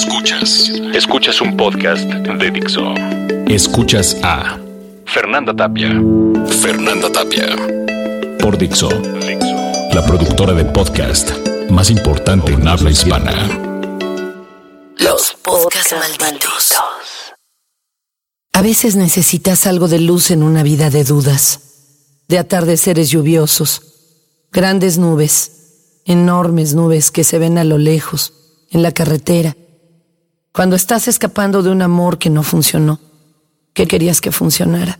Escuchas. Escuchas un podcast de Dixo. Escuchas a Fernanda Tapia. Fernanda Tapia. Por Dixo. La productora de podcast más importante en habla hispana. Los podcasts malditos. A veces necesitas algo de luz en una vida de dudas, de atardeceres lluviosos, grandes nubes, enormes nubes que se ven a lo lejos, en la carretera, cuando estás escapando de un amor que no funcionó, que querías que funcionara,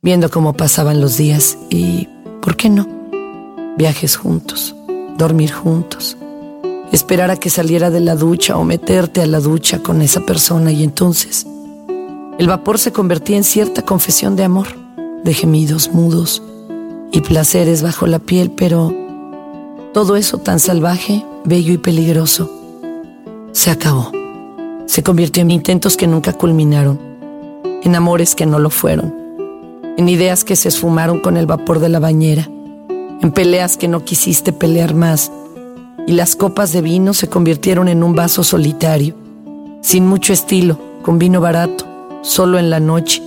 viendo cómo pasaban los días y, ¿por qué no? Viajes juntos, dormir juntos, esperar a que saliera de la ducha o meterte a la ducha con esa persona y entonces el vapor se convertía en cierta confesión de amor, de gemidos mudos y placeres bajo la piel, pero todo eso tan salvaje, bello y peligroso se acabó se convirtió en intentos que nunca culminaron, en amores que no lo fueron, en ideas que se esfumaron con el vapor de la bañera, en peleas que no quisiste pelear más, y las copas de vino se convirtieron en un vaso solitario, sin mucho estilo, con vino barato, solo en la noche,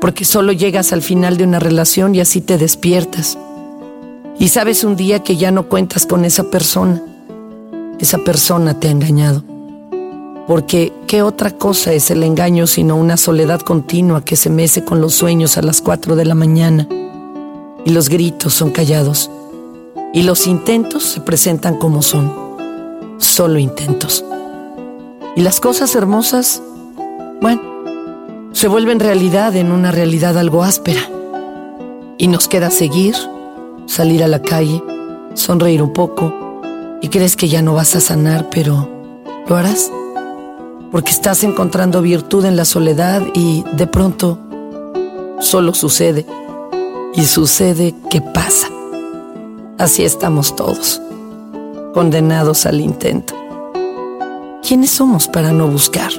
porque solo llegas al final de una relación y así te despiertas. Y sabes un día que ya no cuentas con esa persona, esa persona te ha engañado porque ¿qué otra cosa es el engaño sino una soledad continua que se mece con los sueños a las cuatro de la mañana? Y los gritos son callados, y los intentos se presentan como son, solo intentos. Y las cosas hermosas, bueno, se vuelven realidad en una realidad algo áspera. Y nos queda seguir, salir a la calle, sonreír un poco, y crees que ya no vas a sanar, pero ¿lo harás? Porque estás encontrando virtud en la soledad y de pronto solo sucede. Y sucede que pasa. Así estamos todos, condenados al intento. ¿Quiénes somos para no buscar?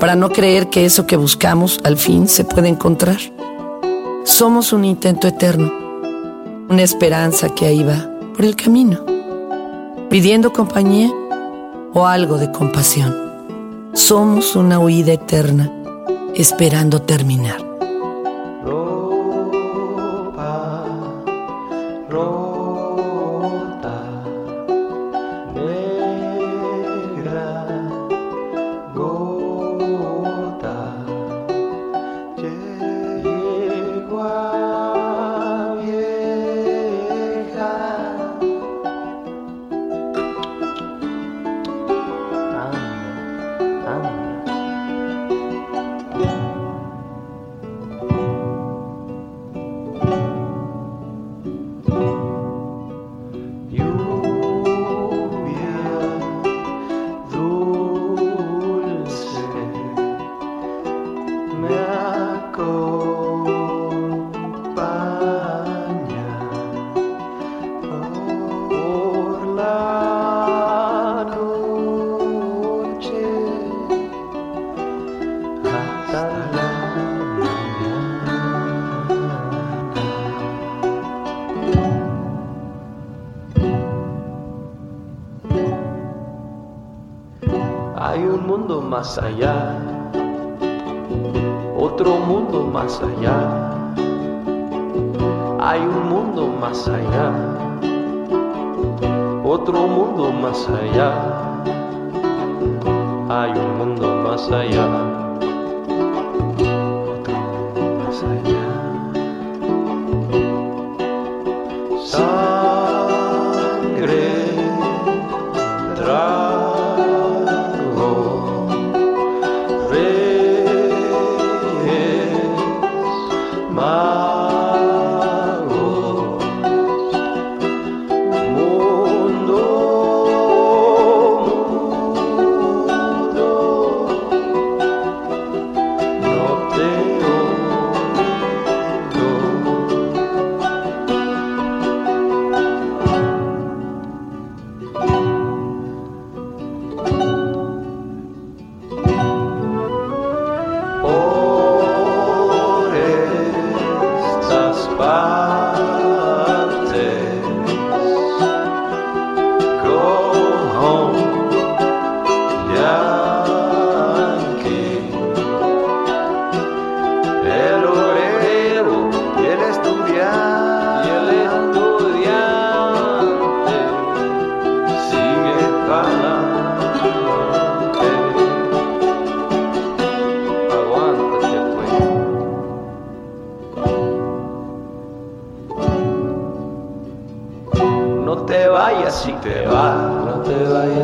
Para no creer que eso que buscamos al fin se puede encontrar. Somos un intento eterno, una esperanza que ahí va por el camino, pidiendo compañía o algo de compasión. Somos una huida eterna, esperando terminar. Más allá, otro mundo más allá, hay un mundo más allá, otro mundo más allá, hay un mundo más allá.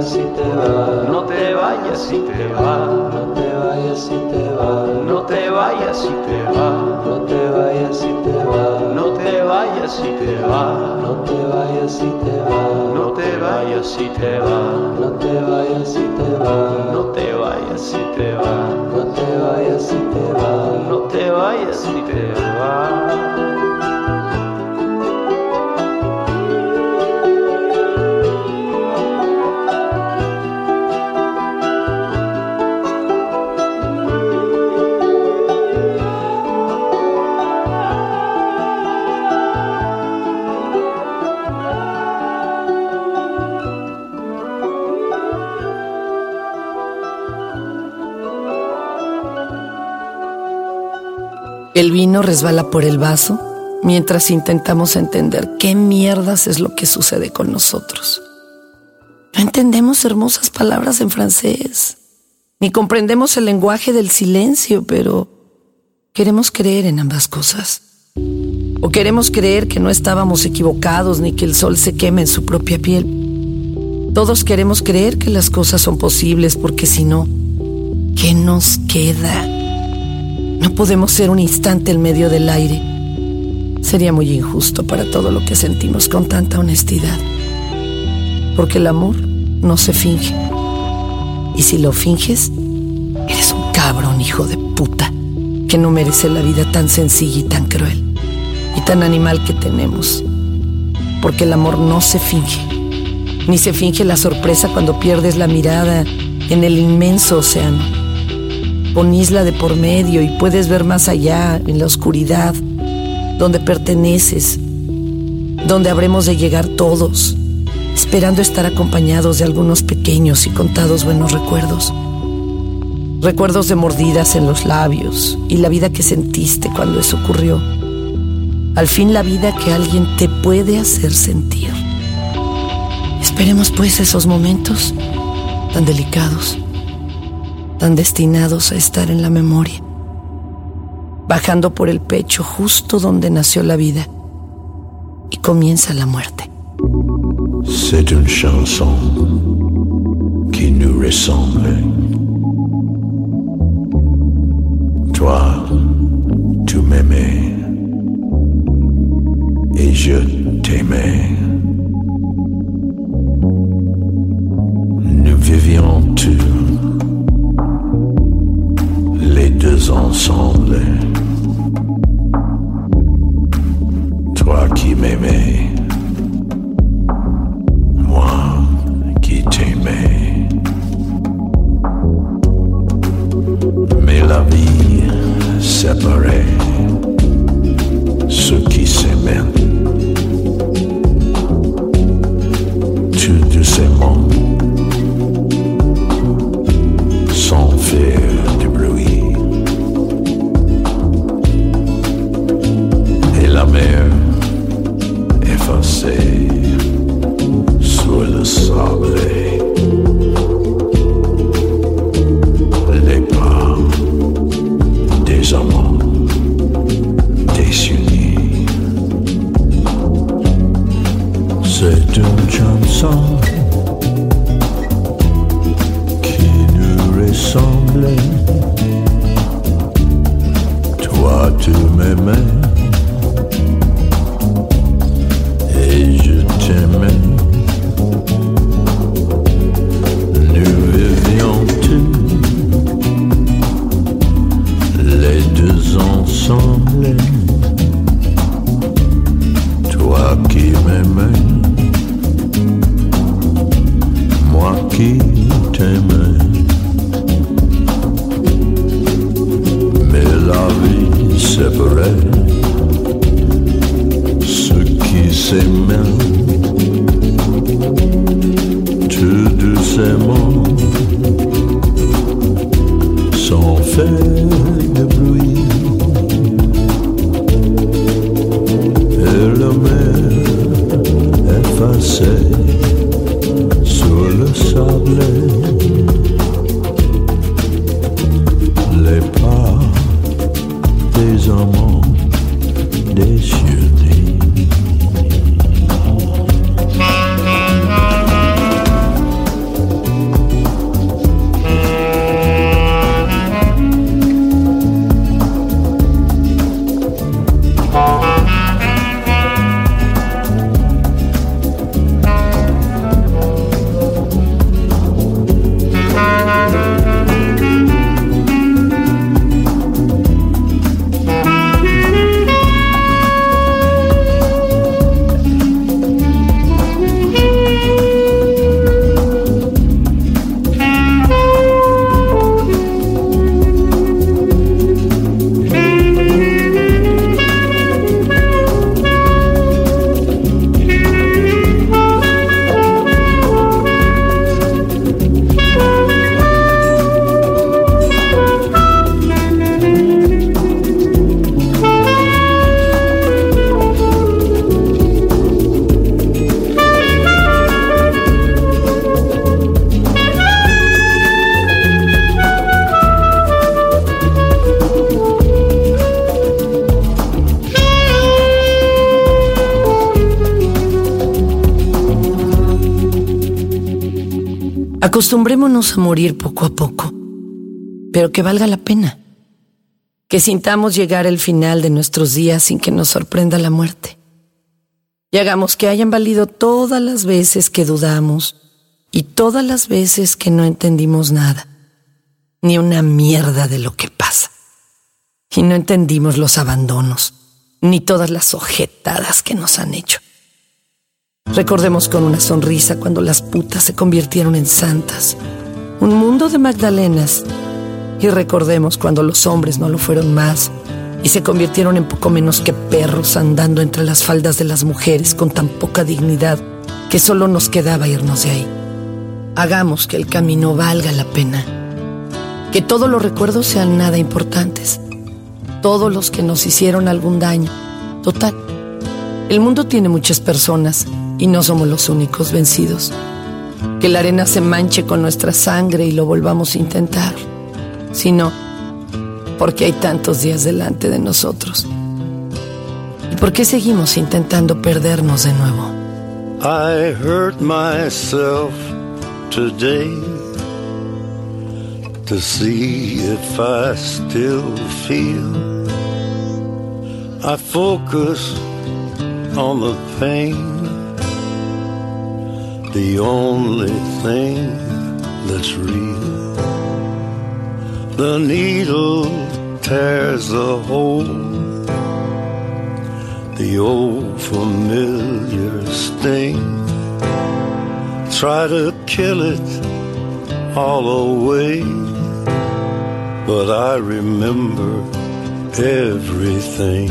Si te vas, no te vayas si te vas, no te vayas si te vas, no te vayas si te vas, no te vayas si te vas, no te vayas si te vas, no te vayas si te vas, no te vayas si te vas, no te vayas si te vas, no te vayas si te vas, El vino resbala por el vaso mientras intentamos entender qué mierdas es lo que sucede con nosotros. No entendemos hermosas palabras en francés, ni comprendemos el lenguaje del silencio, pero queremos creer en ambas cosas. O queremos creer que no estábamos equivocados ni que el sol se queme en su propia piel. Todos queremos creer que las cosas son posibles porque si no, ¿qué nos queda? No podemos ser un instante en medio del aire. Sería muy injusto para todo lo que sentimos con tanta honestidad. Porque el amor no se finge. Y si lo finges, eres un cabrón hijo de puta que no merece la vida tan sencilla y tan cruel y tan animal que tenemos. Porque el amor no se finge. Ni se finge la sorpresa cuando pierdes la mirada en el inmenso océano con isla de por medio y puedes ver más allá, en la oscuridad, donde perteneces, donde habremos de llegar todos, esperando estar acompañados de algunos pequeños y contados buenos recuerdos. Recuerdos de mordidas en los labios y la vida que sentiste cuando eso ocurrió. Al fin la vida que alguien te puede hacer sentir. Esperemos pues esos momentos tan delicados tan destinados a estar en la memoria, bajando por el pecho justo donde nació la vida y comienza la muerte. C'est une chanson qui nous ressemble. Toi, tu m'aimais et je t'aimais. Ensemble. mots sans faire de bruit. Et la mer effacée sur le sable. Acostumbrémonos a morir poco a poco, pero que valga la pena. Que sintamos llegar el final de nuestros días sin que nos sorprenda la muerte. Y hagamos que hayan valido todas las veces que dudamos y todas las veces que no entendimos nada, ni una mierda de lo que pasa. Y no entendimos los abandonos, ni todas las ojetadas que nos han hecho. Recordemos con una sonrisa cuando las putas se convirtieron en santas. Un mundo de Magdalenas. Y recordemos cuando los hombres no lo fueron más y se convirtieron en poco menos que perros andando entre las faldas de las mujeres con tan poca dignidad que solo nos quedaba irnos de ahí. Hagamos que el camino valga la pena. Que todos los recuerdos sean nada importantes. Todos los que nos hicieron algún daño. Total. El mundo tiene muchas personas y no somos los únicos vencidos. Que la arena se manche con nuestra sangre y lo volvamos a intentar, sino porque hay tantos días delante de nosotros. ¿Y por qué seguimos intentando perdernos de nuevo? I hurt myself today to see if I still feel. I focus on the pain. The only thing that's real. The needle tears the hole, the old familiar sting. Try to kill it all away, but I remember everything.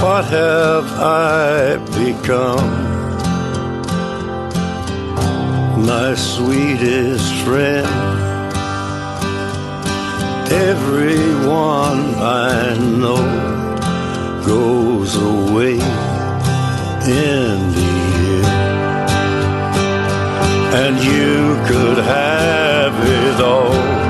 What have I become? My sweetest friend. Everyone I know goes away in the end, and you could have it all.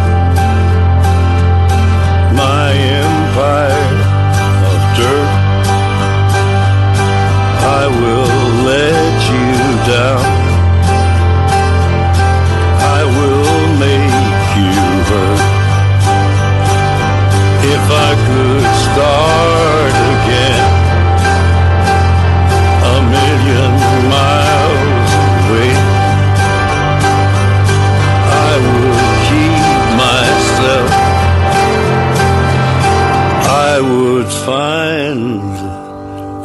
Find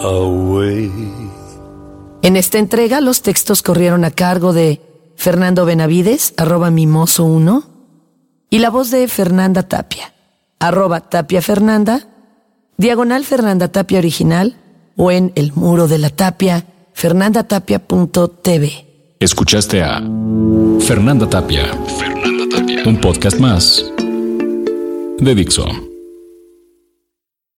a way. En esta entrega los textos corrieron a cargo de Fernando Benavides, arroba mimoso1, y la voz de Fernanda Tapia, arroba Tapia Fernanda, diagonal Fernanda Tapia original, o en el muro de la tapia, fernandatapia.tv. Escuchaste a Fernanda Tapia. Fernanda Tapia. Un podcast más de Dixo.